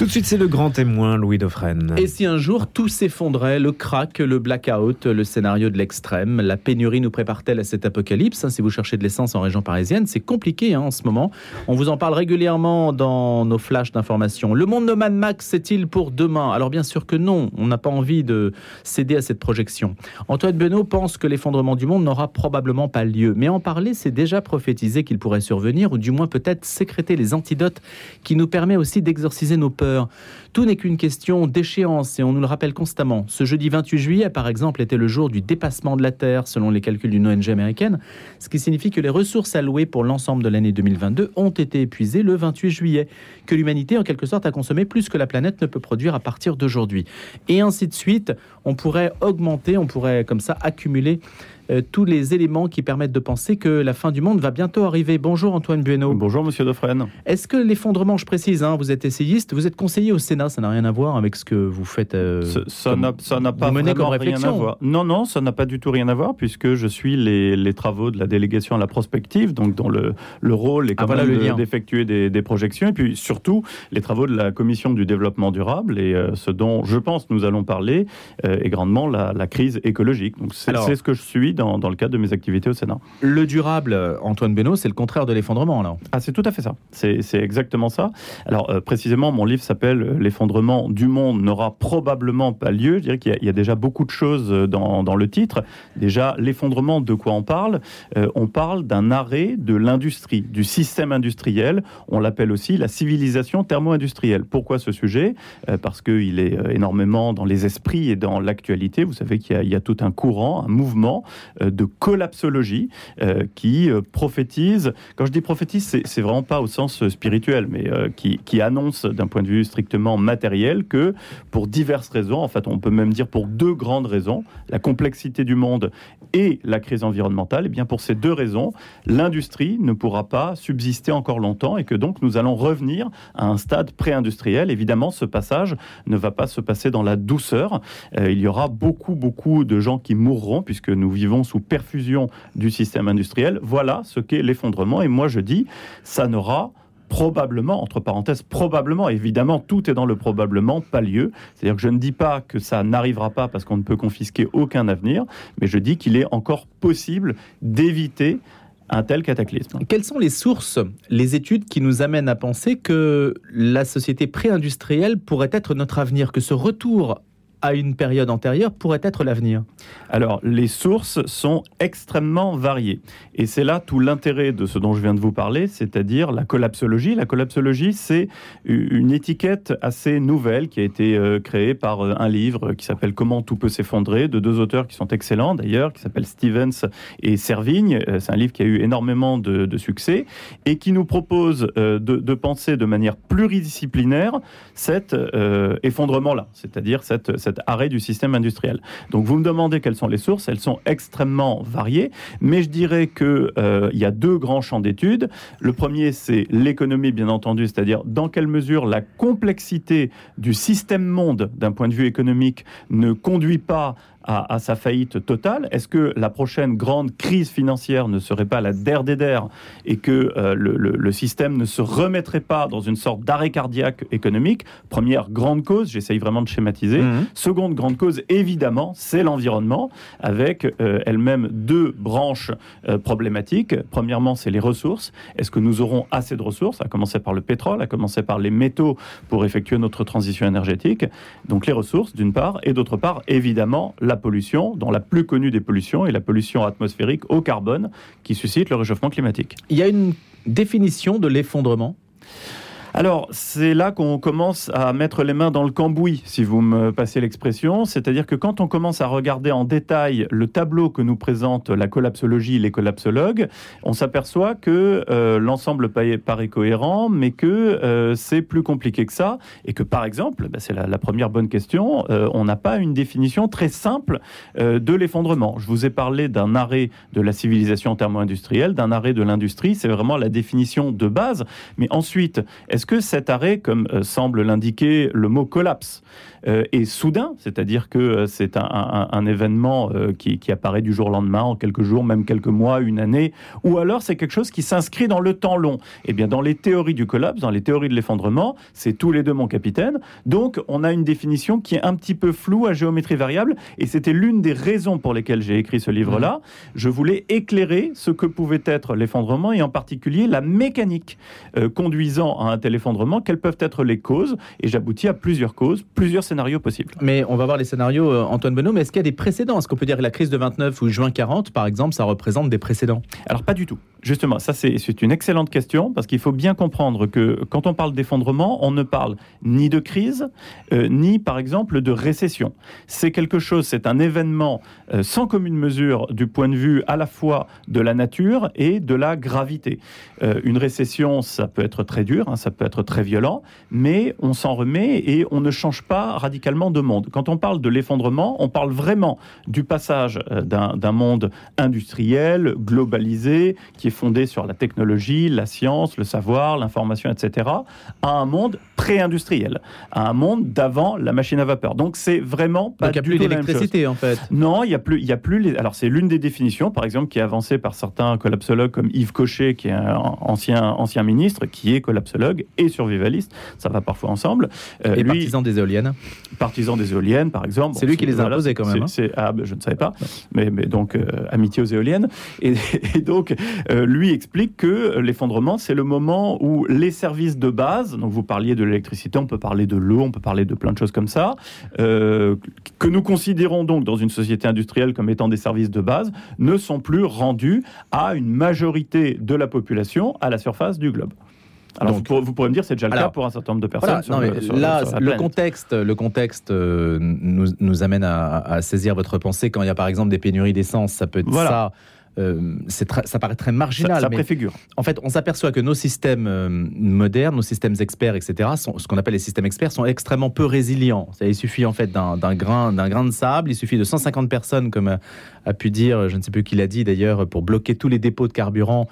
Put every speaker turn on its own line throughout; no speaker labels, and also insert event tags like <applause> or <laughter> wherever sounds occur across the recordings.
Tout de suite, c'est le grand témoin, Louis Dauphren.
Et si un jour tout s'effondrait, le crack, le blackout, le scénario de l'extrême, la pénurie nous prépare-t-elle à cet apocalypse Si vous cherchez de l'essence en région parisienne, c'est compliqué hein, en ce moment. On vous en parle régulièrement dans nos flashs d'information. Le monde de Max, c'est-il pour demain? Alors bien sûr que non, on n'a pas envie de céder à cette projection. Antoine Benoît pense que l'effondrement du monde n'aura probablement pas lieu. Mais en parler, c'est déjà prophétiser qu'il pourrait survenir, ou du moins peut-être sécréter les antidotes qui nous permet aussi d'exorciser nos peurs tout n'est qu'une question d'échéance et on nous le rappelle constamment. Ce jeudi 28 juillet, par exemple, était le jour du dépassement de la Terre selon les calculs d'une ONG américaine, ce qui signifie que les ressources allouées pour l'ensemble de l'année 2022 ont été épuisées le 28 juillet, que l'humanité en quelque sorte a consommé plus que la planète ne peut produire à partir d'aujourd'hui. Et ainsi de suite, on pourrait augmenter, on pourrait comme ça accumuler euh, tous les éléments qui permettent de penser que la fin du monde va bientôt arriver. Bonjour Antoine Bueno.
Bonjour Monsieur Dauphren.
Est-ce que l'effondrement, je précise, hein, vous êtes essayiste, vous êtes conseiller au Sénat, ça n'a rien à voir avec ce que vous faites
euh, Ça n'a pas vraiment rien à voir. Non, non, ça n'a pas du tout rien à voir puisque je suis les, travaux de la délégation à la prospective, donc dont le, le rôle est ah, quand même d'effectuer des, projections, et puis surtout les travaux de la Commission du développement durable et euh, ce dont je pense nous allons parler est grandement la, la, crise écologique. Donc c'est ce que je suis dans, le cadre de mes activités au Sénat.
Le durable, Antoine Benoît, c'est le contraire de l'effondrement, là.
Ah, c'est tout à fait ça. C'est exactement ça. Alors, euh, précisément, mon livre s'appelle euh, L'effondrement du monde n'aura probablement pas lieu. Je dirais qu'il y, a déjà beaucoup de choses euh, dans, dans le titre. Déjà, l'effondrement, de quoi on parle? On parle d'un arrêt de l'industrie, du système industriel. On l'appelle aussi la civilisation thermo-industrielle. Pourquoi ce sujet? Parce qu'il est énormément dans les esprits et dans l'actualité. Vous savez qu'il y, y, a tout un courant, un mouvement de collapsologie euh, qui euh, prophétise. Quand je dis prophétise, c'est vraiment pas au sens spirituel, mais euh, qui, qui annonce d'un point de vue strictement matériel que pour diverses raisons, en fait, on peut même dire pour deux grandes raisons, la complexité du monde et la crise environnementale, et eh bien pour ces deux raisons, l'industrie ne pourra pas subsister encore longtemps et que donc nous allons revenir à un stade pré-industriel. Évidemment, ce passage ne va pas se passer dans la douceur. il y aura beaucoup, beaucoup de gens qui mourront puisque nous vivons sous perfusion du système industriel. Voilà ce qu'est l'effondrement. Et moi, je dis, ça n'aura probablement, entre parenthèses, probablement, évidemment, tout est dans le probablement, pas lieu. C'est-à-dire que je ne dis pas que ça n'arrivera pas parce qu'on ne peut confisquer aucun avenir, mais je dis qu'il est encore possible d'éviter un tel cataclysme.
Quelles sont les sources, les études qui nous amènent à penser que la société pré-industrielle pourrait être notre avenir, que ce retour à une période antérieure pourrait être l'avenir
Alors, les sources sont extrêmement variées. Et c'est là tout l'intérêt de ce dont je viens de vous parler, c'est-à-dire la collapsologie. La collapsologie, c'est une étiquette assez nouvelle qui a été euh, créée par euh, un livre qui s'appelle Comment tout peut s'effondrer, de deux auteurs qui sont excellents d'ailleurs, qui s'appellent Stevens et Servigne. Euh, c'est un livre qui a eu énormément de, succès et qui nous propose de, penser de manière pluridisciplinaire cet effondrement-là, c'est-à-dire cette arrêt du système industriel. Donc vous me demandez quelles sont les sources, elles sont extrêmement variées, mais je dirais qu'il euh, y a deux grands champs d'études. Le premier, c'est l'économie, bien entendu, c'est-à-dire dans quelle mesure la complexité du système monde d'un point de vue économique ne conduit pas à, sa faillite totale Est-ce que la prochaine grande crise financière ne serait pas la der des der et que euh, le, système ne se remettrait pas dans une sorte d'arrêt cardiaque économique? Première grande cause, j'essaye vraiment de schématiser. Mmh. Seconde grande cause, évidemment, c'est l'environnement, avec euh, elle-même deux branches euh, problématiques. Premièrement, c'est les ressources. Est-ce que nous aurons assez de ressources, à commencer par le pétrole, à commencer par les métaux pour effectuer notre transition énergétique? Donc les ressources, d'une part, et d'autre part, évidemment, la pollution, dont la plus connue des pollutions est la pollution atmosphérique au carbone, qui suscite le réchauffement climatique.
Il y a une définition de l'effondrement?
Alors, c'est là qu'on commence à mettre les mains dans le cambouis, si vous me passez l'expression. C'est-à-dire que quand on commence à regarder en détail le tableau que nous présente la collapsologie, les collapsologues, on s'aperçoit que euh, l'ensemble paraît cohérent, mais que euh, c'est plus compliqué que ça. Et que, par exemple, bah, c'est la, première bonne question, euh, on n'a pas une définition très simple de l'effondrement. Je vous ai parlé d'un arrêt de la civilisation thermo-industrielle, d'un arrêt de l'industrie. C'est vraiment la définition de base. Mais ensuite, est Est-ce que cet arrêt, comme euh, semble l'indiquer le mot collapse, euh, est soudain, c'est-à-dire que euh, c'est un, événement qui, qui, apparaît du jour au lendemain, en quelques jours, même quelques mois, une année, ou alors c'est quelque chose qui s'inscrit dans le temps long Eh bien, dans les théories du collapse, dans les théories de l'effondrement, c'est tous les deux mon capitaine. Donc, on a une définition qui est un petit peu floue à géométrie variable, et c'était l'une des raisons pour lesquelles j'ai écrit ce livre-là. Mmh. Je voulais éclairer ce que pouvait être l'effondrement, et en particulier la mécanique conduisant à un tel effondrement, quelles peuvent être les causes, et j'aboutis à plusieurs causes, plusieurs scénarios possibles.
Mais on va voir les scénarios, euh, Antoine Benoît, mais est-ce qu'il y a des précédents? Est-ce qu'on peut dire que la crise de 29 ou juin 40, par exemple, ça représente des précédents?
Alors pas du tout. Justement, ça c'est une excellente question, parce qu'il faut bien comprendre que quand on parle d'effondrement, on ne parle ni de crise, euh, ni par exemple de récession. C'est quelque chose, c'est un événement euh, sans commune mesure du point de vue à la fois de la nature et de la gravité. une récession, ça peut être très dur, hein, ça peut être très violent, mais on s'en remet et on ne change pas radicalement de monde. Quand on parle de l'effondrement, on parle vraiment du passage euh, d'un monde industriel, globalisé, qui est fondé sur la technologie, la science, le savoir, l'information, etc., à un monde pré-industriel, à un monde d'avant la machine à vapeur. Donc c'est vraiment
pas Donc, il n'y a plus d'électricité en fait.
Non, il y a plus, il y a plus. Les... Alors c'est l'une des définitions, par exemple, qui est avancée par certains collapsologues comme Yves Cochet, qui est un ancien ancien ministre, qui est collapsologue et survivaliste, ça va parfois ensemble.
Euh, et lui, partisan des éoliennes
Partisan des éoliennes, par exemple.
C'est lui qui les a imposées quand même.
Hein. ah, ben, je ne savais pas, mais, mais donc euh, amitié aux éoliennes. <laughs> Et, donc, euh, lui explique que l'effondrement, c'est le moment où les services de base, donc vous parliez de l'électricité, on peut parler de l'eau, on peut parler de plein de choses comme ça, que nous considérons donc dans une société industrielle comme étant des services de base, ne sont plus rendus à une majorité de la population à la surface du globe. Alors vous, pourrez, me dire c'est déjà le cas pour un certain nombre de personnes.
là, le contexte, le contexte euh, nous, nous, amène à, saisir votre pensée quand il y a par exemple des pénuries d'essence. Ça peut être ça. Euh, ça paraît très marginal.
Ça, préfigure.
En fait, on s'aperçoit que nos systèmes euh, modernes, nos systèmes experts, etc., sont, ce qu'on appelle les systèmes experts, sont extrêmement peu résilients. Ça, il suffit en fait d'un grain, grain de sable, il suffit de 150 personnes, comme a, pu dire, je ne sais plus qui l'a dit d'ailleurs, pour bloquer tous les dépôts de carburant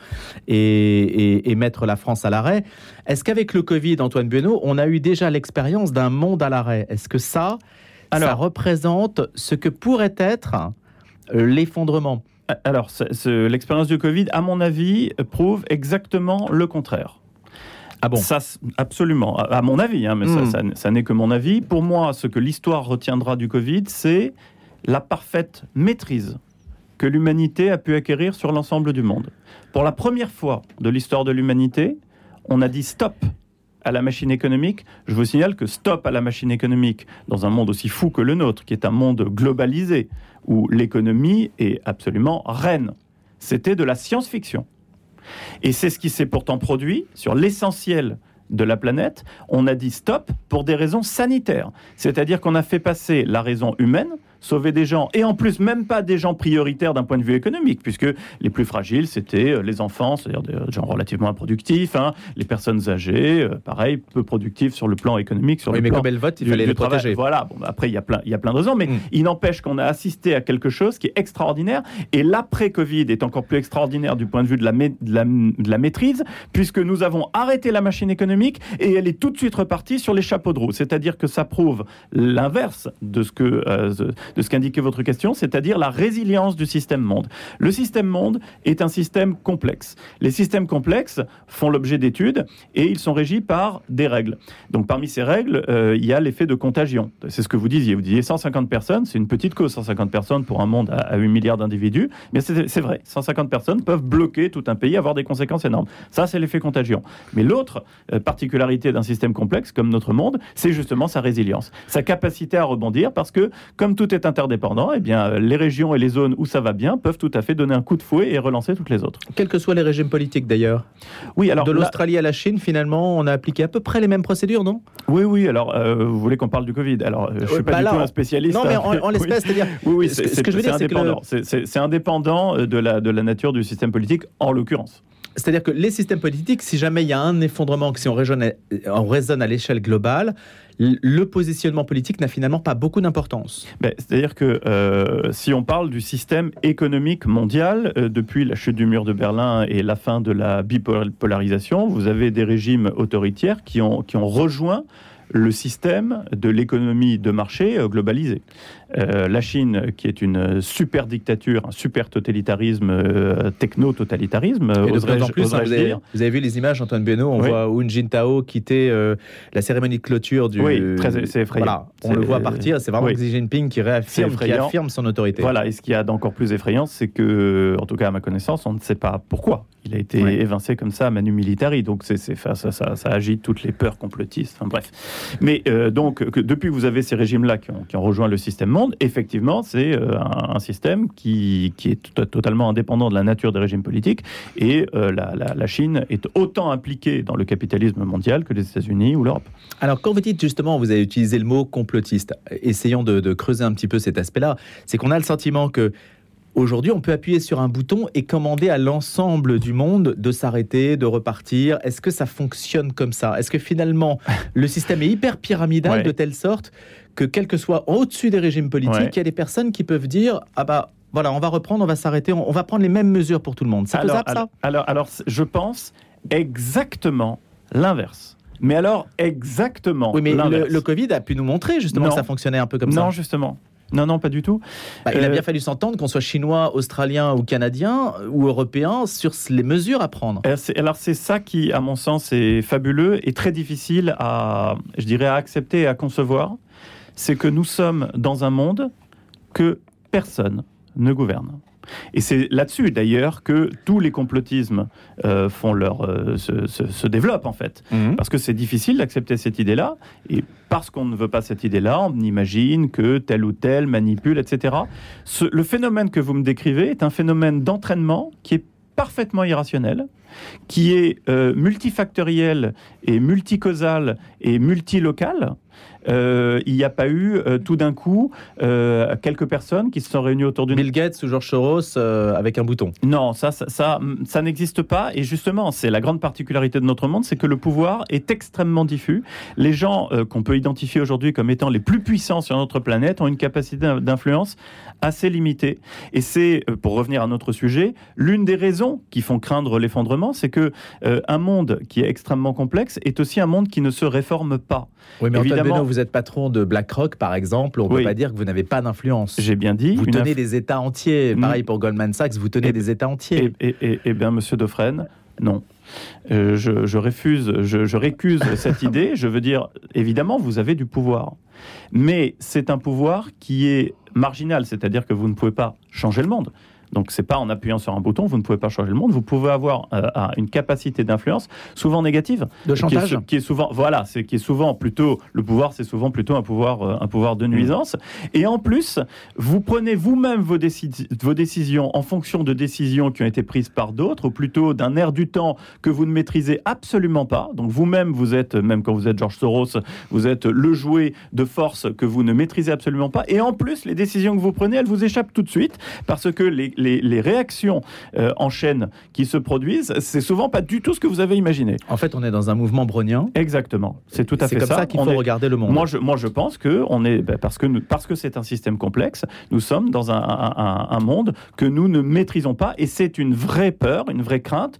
et, mettre la France à l'arrêt. Est-ce qu'avec le Covid, Antoine Bueno, on a eu déjà l'expérience d'un monde à l'arrêt? Est-ce que ça, ça représente ce que pourrait être l'effondrement?
Alors, l'expérience du Covid, à mon avis, prouve exactement le contraire.
Ah bon?
Ça, Absolument, à, mon avis, hein, mais hmm. ça, n'est que mon avis. Pour moi, ce que l'histoire retiendra du Covid, c'est la parfaite maîtrise que l'humanité a pu acquérir sur l'ensemble du monde. Pour la première fois de l'histoire de l'humanité, on a dit stop à la machine économique. Je vous signale que stop à la machine économique dans un monde aussi fou que le nôtre, qui est un monde globalisé, où l'économie est absolument reine. C'était de la science-fiction. Et c'est ce qui s'est pourtant produit sur l'essentiel de la planète. On a dit stop pour des raisons sanitaires. C'est-à-dire qu'on a fait passer la raison humaine sauver des gens, et en plus même pas des gens prioritaires d'un point de vue économique, puisque les plus fragiles, c'était euh, les enfants, c'est-à-dire des gens relativement improductifs, hein, les personnes âgées, euh, pareil, peu productives sur le plan économique, sur
oui,
le
mais
plan
comme vote, il fallait les protéger.
Voilà, bon, après, il y, a plein, il y a plein de raisons, mais mm. il n'empêche qu'on a assisté à quelque chose qui est extraordinaire, et l'après-Covid est encore plus extraordinaire du point de vue de la, de la, de la maîtrise, puisque nous avons arrêté la machine économique, et elle est tout de suite repartie sur les chapeaux de roue, c'est-à-dire que ça prouve l'inverse de ce que... Euh, de ce qu'indiquait votre question, c'est-à-dire la résilience du système monde. Le système monde est un système complexe. Les systèmes complexes font l'objet d'études et ils sont régis par des règles. Donc parmi ces règles, euh, il y a l'effet de contagion. C'est ce que vous disiez. Vous disiez 150 personnes, c'est une petite cause, 150 personnes pour un monde à 8 milliards d'individus. Mais c'est vrai, 150 personnes peuvent bloquer tout un pays, avoir des conséquences énormes. Ça, c'est l'effet contagion. Mais l'autre euh, particularité d'un système complexe comme notre monde, c'est justement sa résilience, sa capacité à rebondir parce que comme tout est interdépendant, eh bien, les régions et les zones où ça va bien peuvent tout à fait donner un coup de fouet et relancer toutes les autres.
Quels que soient les régimes politiques d'ailleurs. Oui, alors de l'Australie à la Chine, finalement, on a appliqué à peu près les mêmes procédures, non?
Oui, oui. Alors, euh, vous voulez qu'on parle du Covid? Alors, je suis pas bah du tout un spécialiste.
Non, mais en, <laughs> l'espèce, c'est-à-dire.
Oui, oui. Ce que je veux dire, c'est indépendant. C'est indépendant de la de la nature du système politique, en l'occurrence.
C'est-à-dire que les systèmes politiques, si jamais il y a un effondrement, si on raisonne, on raisonne à l'échelle globale, le positionnement politique n'a finalement pas beaucoup d'importance.
Ben, C'est-à-dire que euh, si on parle du système économique mondial, euh, depuis la chute du mur de Berlin et la fin de la bipolarisation, vous avez des régimes autoritaires qui ont, qui ont rejoint le système de l'économie de marché euh, globalisée. Euh, la Chine, qui est une super dictature, un super totalitarisme, euh, techno-totalitarisme,
Et de plus en plus, hein, vous, avez, vous, avez, vu les images, Antoine Benoît, on voit Hu Jintao quitter la cérémonie de clôture du...
Oui, c'est effrayant.
Voilà, on le voit partir, c'est vraiment Xi Jinping qui réaffirme, qui affirme son autorité.
Voilà, et ce qui a d'encore plus effrayant, c'est que, en tout cas à ma connaissance, on ne sait pas pourquoi il a été évincé comme ça à Manu Militari. Donc c'est, ça, ça, agite toutes les peurs complotistes. Enfin bref. Mais euh, donc, que, depuis que vous avez ces régimes-là qui qui ont, rejoint le système monde, effectivement, c'est euh, un, un, système qui, qui est totalement indépendant de la nature des régimes politiques. Et euh, la, la, la, Chine est autant impliquée dans le capitalisme mondial que les États-Unis ou l'Europe.
Alors, quand vous dites justement, vous avez utilisé le mot complotiste, essayons de, de creuser un petit peu cet aspect-là, c'est qu'on a le sentiment que Aujourd'hui, on peut appuyer sur un bouton et commander à l'ensemble du monde de s'arrêter, de repartir. Est-ce que ça fonctionne comme ça? Est-ce que finalement, le système est hyper pyramidal ouais. de telle sorte que, quel que soit au-dessus des régimes politiques, ouais. il y a des personnes qui peuvent dire Ah bah voilà, on va reprendre, on va s'arrêter, on, on, va prendre les mêmes mesures pour tout le monde. C'est faisable
alors,
ça
alors, alors, je pense exactement l'inverse. Mais alors, exactement.
Oui, mais le, le, Covid a pu nous montrer justement
non.
que ça fonctionnait un peu comme
non,
ça.
Non, justement. Non, non, pas du tout.
Bah, il a bien fallu s'entendre, qu'on soit chinois, australien ou canadien ou européen, sur les mesures à prendre.
Alors c'est ça qui, à mon sens, est fabuleux et très difficile à, je dirais, à accepter et à concevoir. C'est que nous sommes dans un monde que personne ne gouverne. Et c'est là-dessus, d'ailleurs, que tous les complotismes euh, font leur, euh, se, se, se, développent, en fait. Mmh. Parce que c'est difficile d'accepter cette idée-là. Et parce qu'on ne veut pas cette idée-là, on imagine que tel ou tel manipule, etc. Ce, le phénomène que vous me décrivez est un phénomène d'entraînement qui est parfaitement irrationnel, qui est euh, multifactoriel et multicausal et multilocal, euh, il n'y a pas eu euh, tout d'un coup euh, quelques personnes qui se sont réunies autour d'une...
Bill Gates ou George Soros avec un bouton.
Non, ça, ça, ça, ça n'existe pas. Et justement, c'est la grande particularité de notre monde, c'est que le pouvoir est extrêmement diffus. Les gens qu'on peut identifier aujourd'hui comme étant les plus puissants sur notre planète ont une capacité d'influence assez limitée. Et c'est, pour revenir à notre sujet, l'une des raisons qui font craindre l'effondrement, c'est que un monde qui est extrêmement complexe est aussi un monde qui ne se réforme pas.
Oui, mais évidemment, vous êtes patron de BlackRock, par exemple. On ne oui. peut pas dire que vous n'avez pas d'influence.
J'ai bien dit.
Vous tenez des États entiers. Mmh. Pareil pour Goldman Sachs, vous tenez
et,
des États entiers.
Eh et, et, bien, Monsieur Dauphren, non. Euh, je, je, refuse, je, je récuse <laughs> cette idée. Je veux dire, évidemment, vous avez du pouvoir. Mais c'est un pouvoir qui est marginal, c'est-à-dire que vous ne pouvez pas changer le monde. Donc c'est pas en appuyant sur un bouton, vous ne pouvez pas changer le monde. Vous pouvez avoir euh, une capacité d'influence, souvent négative,
de chantage,
qui est, qui est, souvent, voilà, c'est qui est souvent plutôt le pouvoir, c'est souvent plutôt un pouvoir, euh, un pouvoir de nuisance. Et en plus, vous prenez vous-même vos, vos décisions en fonction de décisions qui ont été prises par d'autres, ou plutôt d'un air du temps que vous ne maîtrisez absolument pas. Donc vous-même, vous êtes, même quand vous êtes George Soros, vous êtes le jouet de force que vous ne maîtrisez absolument pas. Et en plus, les décisions que vous prenez, elles vous échappent tout de suite parce que les les, les, réactions euh, en chaîne qui se produisent, c'est souvent pas du tout ce que vous avez imaginé.
En fait, on est dans un mouvement brownien.
Exactement, c'est tout à fait
ça. C'est comme ça, qu'il faut
est...
regarder le monde.
Moi, je, moi, je pense que on est ben, parce que nous, parce que c'est un système complexe, nous sommes dans un, un, un, monde que nous ne maîtrisons pas, et c'est une vraie peur, une vraie crainte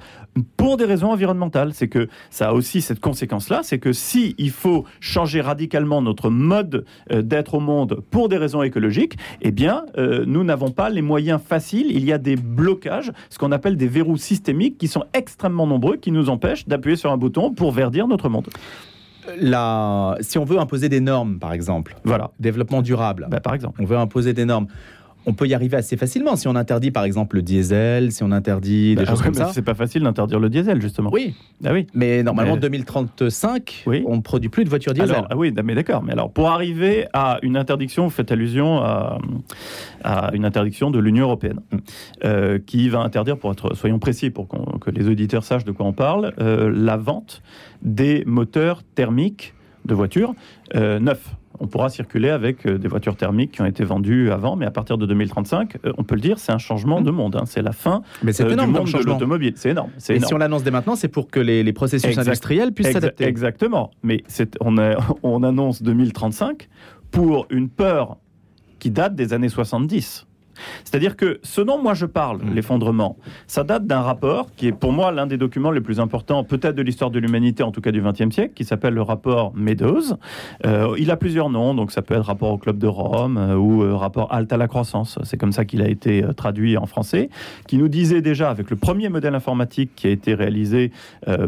pour des raisons environnementales. C'est que ça a aussi cette conséquence-là, c'est que si il faut changer radicalement notre mode euh, d'être au monde pour des raisons écologiques, eh bien, euh, nous n'avons pas les moyens faciles. Il y a des blocages, ce qu'on appelle des verrous systémiques, qui sont extrêmement nombreux, qui nous empêchent d'appuyer sur un bouton pour verdir notre monde.
La... Si on veut imposer des normes, par exemple,
voilà.
développement durable,
bah, par exemple,
on veut imposer des normes on peut y arriver assez facilement si on interdit par exemple le diesel, si on interdit des bah, choses
ouais,
comme ça.
C'est pas facile d'interdire le diesel justement.
Oui.
Ah oui.
Mais normalement mais... 2035, oui. on ne produit plus de voitures diesel.
Alors, ah oui, mais d'accord. Mais alors pour arriver à une interdiction, vous faites allusion à, à une interdiction de l'Union européenne mm. euh, qui va interdire, pour être soyons précis, pour qu que les auditeurs sachent de quoi on parle, euh, la vente des moteurs thermiques de voitures euh, neufs. On pourra circuler avec euh, des voitures thermiques qui ont été vendues avant, mais à partir de 2035, euh, on peut le dire, c'est un changement de monde. hein. C'est la fin
Mais c'est
euh, du
énorme
monde de l'automobile. C'est énorme. C'est
Et
énorme.
si on l'annonce dès maintenant, c'est pour que les, les processus
Exact.
industriels puissent s'adapter.
Exactement. Mais c'est- on, a- <laughs> on annonce 2035 pour une peur qui date des années 70. C'est-à-dire que ce dont moi je parle,
Mm.
l'effondrement, ça date d'un rapport qui est pour moi l'un des documents les plus importants, peut-être de l'histoire de l'humanité, en tout cas du XXe siècle, qui s'appelle le rapport Meadows. Euh, il a plusieurs noms, donc ça peut être rapport au Club de Rome euh, ou euh, rapport Halte à la croissance. C'est comme ça qu'il a été traduit en français, qui nous disait déjà, avec le premier modèle informatique qui a été réalisé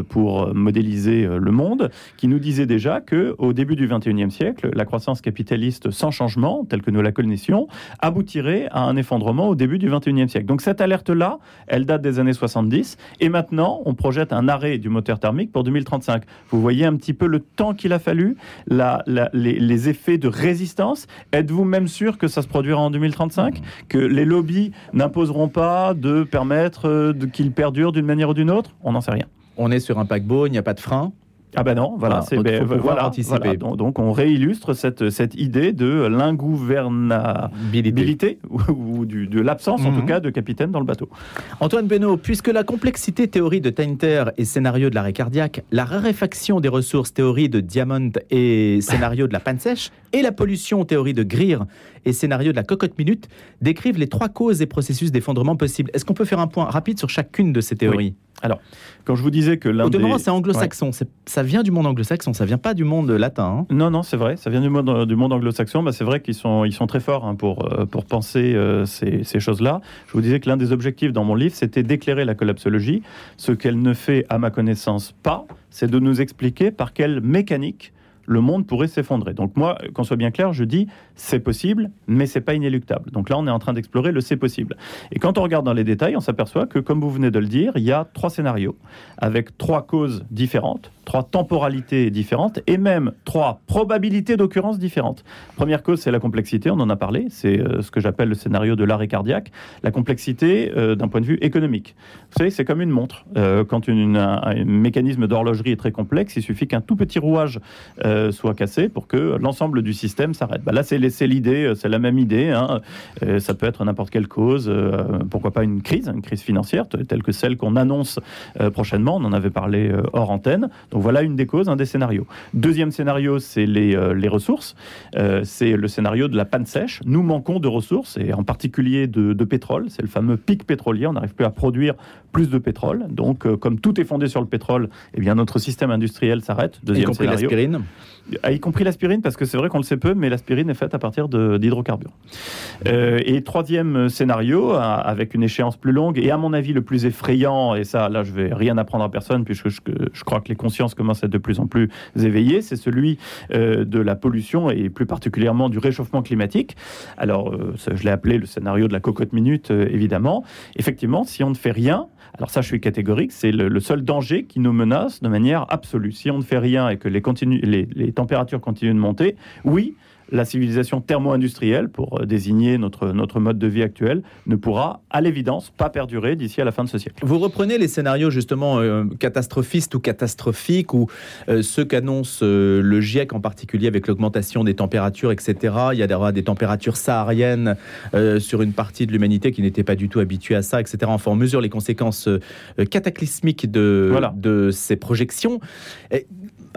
pour modéliser le monde, qui nous disait déjà que au début du XXIe siècle, la croissance capitaliste sans changement, telle que nous la connaissions, aboutirait à un effondrement au début du XXIe siècle. Donc cette alerte-là, elle date des années 70, et maintenant on projette un arrêt du moteur thermique pour 2035. Vous voyez un petit peu le temps qu'il a fallu, les, effets de résistance. Êtes-vous même sûr que ça se produira en 2035 Que les lobbies n'imposeront pas de permettre euh, qu'il perdure d'une manière ou d'une autre? On n'en sait rien.
On est sur un paquebot, il n'y a pas de frein.
Ah ben non, voilà,
Ah,
c'est
donc
ben,
faut pouvoir
voilà, voilà. Donc, donc on réillustre cette, cette idée de l'ingouvernabilité ou, ou du- de l'absence en
Mhm.
tout cas de capitaine dans le bateau.
Antoine Benoît, puisque la complexité théorie de Tainter et scénario de l'arrêt cardiaque, la raréfaction des ressources théorie de Diamond et scénario de la panne sèche, et la pollution théorie de Greer et scénario de la cocotte minute décrivent les trois causes et processus d'effondrement possibles. Est-ce qu'on peut faire un point rapide sur chacune de ces théories?
Quand je vous disais que l'un
Au
des...
demeurant, c'est anglo-saxon. Ça vient du monde anglo-saxon, ça vient pas du monde latin. hein.
Non, non, c'est vrai, ça vient du monde, du monde anglo-saxon. Bah, c'est vrai qu'ils sont, ils sont très forts hein, pour, euh, pour penser euh, ces, ces choses-là. Je vous disais que l'un des objectifs dans mon livre, c'était d'éclairer la collapsologie. Ce qu'elle ne fait, à ma connaissance, pas, c'est de nous expliquer par quelle mécanique le monde pourrait s'effondrer. Donc moi, qu'on soit bien clair, je dis c'est possible, mais c'est pas inéluctable. Donc là, on est en train d'explorer le c'est possible. Et quand on regarde dans les détails, on s'aperçoit que, comme vous venez de le dire, il y a trois scénarios avec trois causes différentes, trois temporalités différentes et même trois probabilités d'occurrence différentes. Première cause, c'est la complexité, on en a parlé, c'est euh, ce que j'appelle le scénario de l'arrêt cardiaque. La complexité euh, d'un point de vue économique. Vous savez, c'est comme une montre. Euh, quand une- un, mécanisme d'horlogerie est très complexe, il suffit qu'un tout petit rouage soit cassé pour que l'ensemble du système s'arrête. Bah là, c'est l'idée, euh, c'est la même idée. hein. Euh, ça peut être n'importe quelle cause, euh, pourquoi pas une crise, une crise financière telle que celle qu'on annonce euh, prochainement. On en avait parlé euh, hors antenne. Donc voilà une des causes, un des scénarios. Deuxième scénario, c'est les, euh, les ressources. Euh, c'est le scénario de la panne sèche. Nous manquons de ressources et en particulier de, de pétrole. C'est le fameux pic pétrolier. On n'arrive plus à produire plus de pétrole. Donc, euh, comme tout est fondé sur le pétrole, eh bien notre système industriel s'arrête.
Y
Deuxième
compris
scénario.
l'aspirine.
Ah, y compris l'aspirine, parce que c'est vrai qu'on le sait peu, mais l'aspirine est faite à partir d'hydrocarbures. Euh, et troisième scénario, avec une échéance plus longue, et à mon avis le plus effrayant, et ça, là, je vais rien apprendre à personne, puisque je, crois que les consciences commencent à être de plus en plus éveillées, c'est celui euh, de la pollution, et plus particulièrement du réchauffement climatique. Alors, euh, je l'ai appelé le scénario de la cocotte minute, évidemment. Effectivement, si on ne fait rien, alors ça, je suis catégorique, c'est le, seul danger qui nous menace de manière absolue. Si on ne fait rien et que les températures continuent de monter, oui, la civilisation thermo-industrielle, pour euh, désigner notre, notre mode de vie actuel, ne pourra, à l'évidence, pas perdurer d'ici à la fin de ce siècle.
Vous reprenez les scénarios justement euh, catastrophistes ou catastrophiques ou euh, ceux qu'annonce euh, le GIEC en particulier avec l'augmentation des températures, etc. Il y a des, des températures sahariennes sur une partie de l'humanité qui n'était pas du tout habituée à ça, etc. Enfin, on mesure les conséquences cataclysmiques de,
Voilà.
de ces projections. Et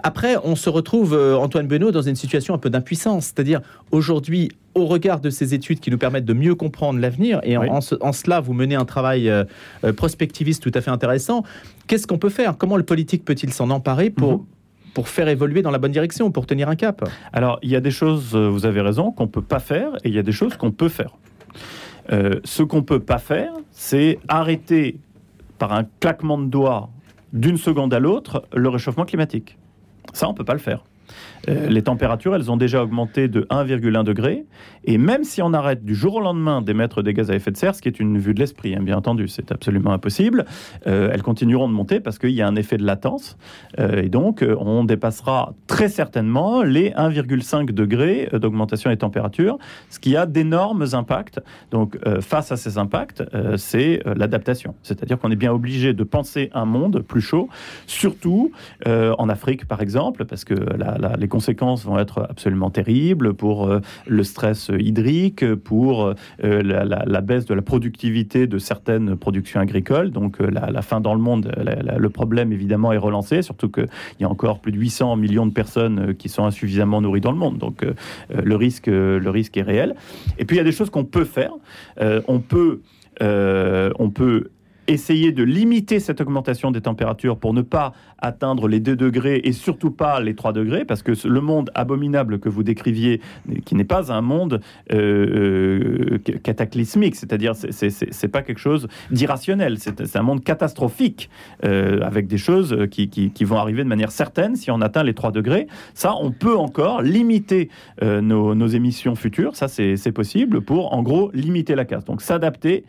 après, on se retrouve, euh, Antoine Benoît, dans une situation un peu d'impuissance. C'est-à-dire, aujourd'hui, au regard de ces études qui nous permettent de mieux comprendre l'avenir, et en,
Oui.
en ce- en cela, vous menez un travail euh, euh, prospectiviste tout à fait intéressant. Qu'est-ce qu'on peut faire? Comment le politique peut-il s'en emparer pour,
Mhm.
pour faire évoluer dans la bonne direction, pour tenir un cap?
Alors, il y a des choses, vous avez raison, qu'on ne peut pas faire, et il y a des choses qu'on peut faire. Euh, ce qu'on ne peut pas faire, c'est arrêter par un claquement de doigts d'une seconde à l'autre le réchauffement climatique. Ça, on peut pas le faire. Euh, les températures, elles ont déjà augmenté de 1,1 degré. Et même si on arrête du jour au lendemain d'émettre des gaz à effet de serre, ce qui est une vue de l'esprit, hein, bien entendu, c'est absolument impossible, euh, elles continueront de monter parce qu'il y a un effet de latence. Euh, et donc, on dépassera très certainement les 1,5 degrés d'augmentation des températures, ce qui a d'énormes impacts. Donc, face à ces impacts, c'est l'adaptation. C'est-à-dire qu'on est bien obligé de penser un monde plus chaud, surtout en Afrique, par exemple, parce que la, les conséquences vont être absolument terribles pour le stress hydrique, pour la, baisse de la productivité de certaines productions agricoles. Donc la, fin dans le monde, le problème évidemment est relancé, surtout qu'il y a encore plus de 800 millions de personnes qui sont insuffisamment nourries dans le monde. Donc le, risque, le risque est réel. Et puis il y a des choses qu'on peut faire. on peut euh, on peut essayer de limiter cette augmentation des températures pour ne pas atteindre les 2 degrés et surtout pas les 3 degrés, parce que le monde abominable que vous décriviez, qui n'est pas un monde euh, euh, cataclysmique, c'est-à-dire c'est pas quelque chose d'irrationnel, c'est un monde catastrophique, euh, avec des choses qui, qui, vont arriver de manière certaine si on atteint les 3 degrés. Ça, on peut encore limiter nos, nos émissions futures, ça c'est possible, pour en gros limiter la casse. Donc s'adapter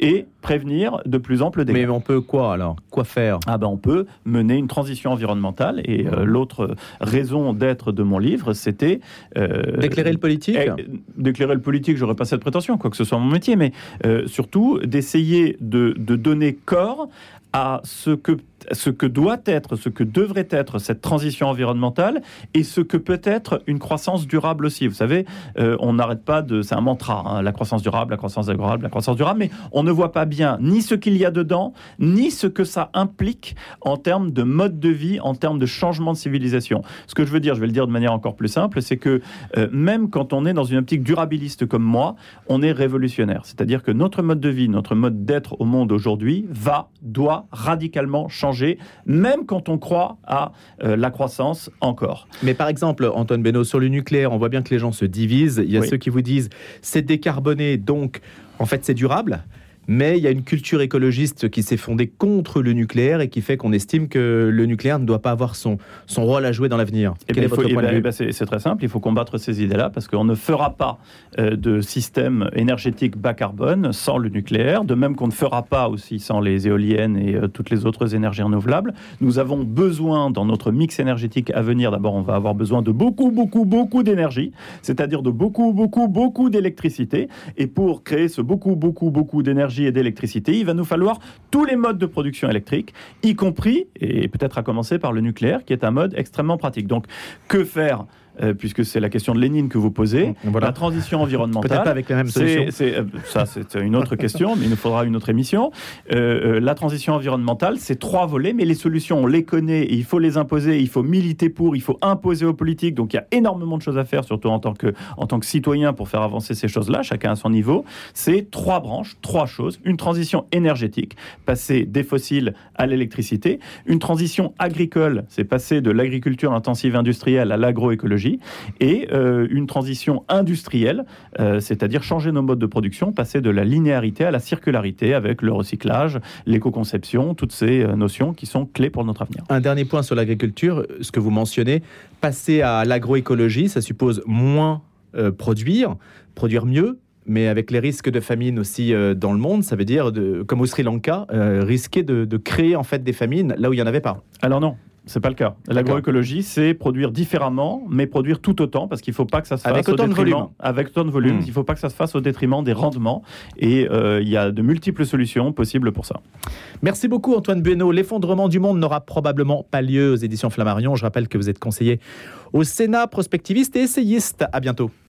et prévenir de plus amples dégâts.
Mais on peut quoi alors? Quoi faire?
Ah ben on peut mener une transition environnementale et euh, l'autre raison d'être de mon livre, c'était
euh, d'éclairer le politique? Eh,
d'éclairer le politique, j'aurais pas cette prétention, quoi que ce soit mon métier, mais euh, surtout d'essayer de, de donner corps à ce que ce que doit être, ce que devrait être cette transition environnementale et ce que peut être une croissance durable aussi. Vous savez, euh, on n'arrête pas de, c'est un mantra, hein, la croissance durable, la croissance durable, la croissance durable, mais on ne voit pas bien ni ce qu'il y a dedans, ni ce que ça implique en termes de mode de vie, en termes de changement de civilisation. Ce que je veux dire, je vais le dire de manière encore plus simple, c'est que euh, même quand on est dans une optique durabiliste comme moi, on est révolutionnaire. C'est-à-dire que notre mode de vie, notre mode d'être au monde aujourd'hui va, doit radicalement changer même quand on croit à euh, la croissance encore.
Mais par exemple, Antoine Benoît, sur le nucléaire, on voit bien que les gens se divisent. Il y a ceux qui vous disent c'est décarboné, donc en fait c'est durable mais il y a une culture écologiste qui s'est fondée contre le nucléaire et qui fait qu'on estime que le nucléaire ne doit pas avoir son, son rôle à jouer dans l'avenir.
Ben, C'est très simple, il faut combattre ces idées-là parce qu'on ne fera pas euh, de système énergétique bas carbone sans le nucléaire, de même qu'on ne fera pas aussi sans les éoliennes et euh, toutes les autres énergies renouvelables. Nous avons besoin dans notre mix énergétique à venir, d'abord on va avoir besoin de beaucoup, beaucoup, beaucoup d'énergie, c'est-à-dire de beaucoup, beaucoup, beaucoup d'électricité. Et pour créer ce beaucoup, beaucoup, beaucoup d'énergie, et d'électricité, il va nous falloir tous les modes de production électrique, y compris, et peut-être à commencer par le nucléaire, qui est un mode extrêmement pratique. Donc, que faire euh, puisque c'est la question de Lénine que vous posez. La transition environnementale.
Peut-être pas avec la même solution.
Euh, ça, c'est une autre question, mais il nous faudra une autre émission. Euh, la transition environnementale, c'est trois volets, mais les solutions, on les connaît et il faut les imposer, il faut militer pour, il faut imposer aux politiques. Donc il y a énormément de choses à faire, surtout en tant que, en tant que citoyen, pour faire avancer ces choses-là, chacun à son niveau. C'est trois branches, trois choses. Une transition énergétique, passer des fossiles à l'électricité. Une transition agricole, c'est passer de l'agriculture intensive industrielle à l'agroécologie et euh, une transition industrielle, euh, c'est-à-dire changer nos modes de production, passer de la linéarité à la circularité avec le recyclage, l'éco-conception, toutes ces euh, notions qui sont clés pour notre avenir.
Un dernier point sur l'agriculture, ce que vous mentionnez, passer à l'agroécologie, ça suppose moins produire, produire mieux, mais avec les risques de famine aussi dans le monde, ça veut dire, de, comme au Sri Lanka, risquer de, de, créer en fait des famines là où il n'y en avait pas.
Alors non, c'est pas le cas. L'agroécologie, c'est produire différemment, mais produire tout autant, parce qu'il ne faut pas que ça se fasse
avec autant de volume.
Avec autant de volume, hmm. il ne faut pas que ça se fasse au détriment des rendements. Et euh, il y a de multiples solutions possibles pour ça.
Merci beaucoup, Antoine Bueno. L'effondrement du monde n'aura probablement pas lieu aux éditions Flammarion. Je rappelle que vous êtes conseiller au Sénat, prospectiviste et essayiste. À bientôt.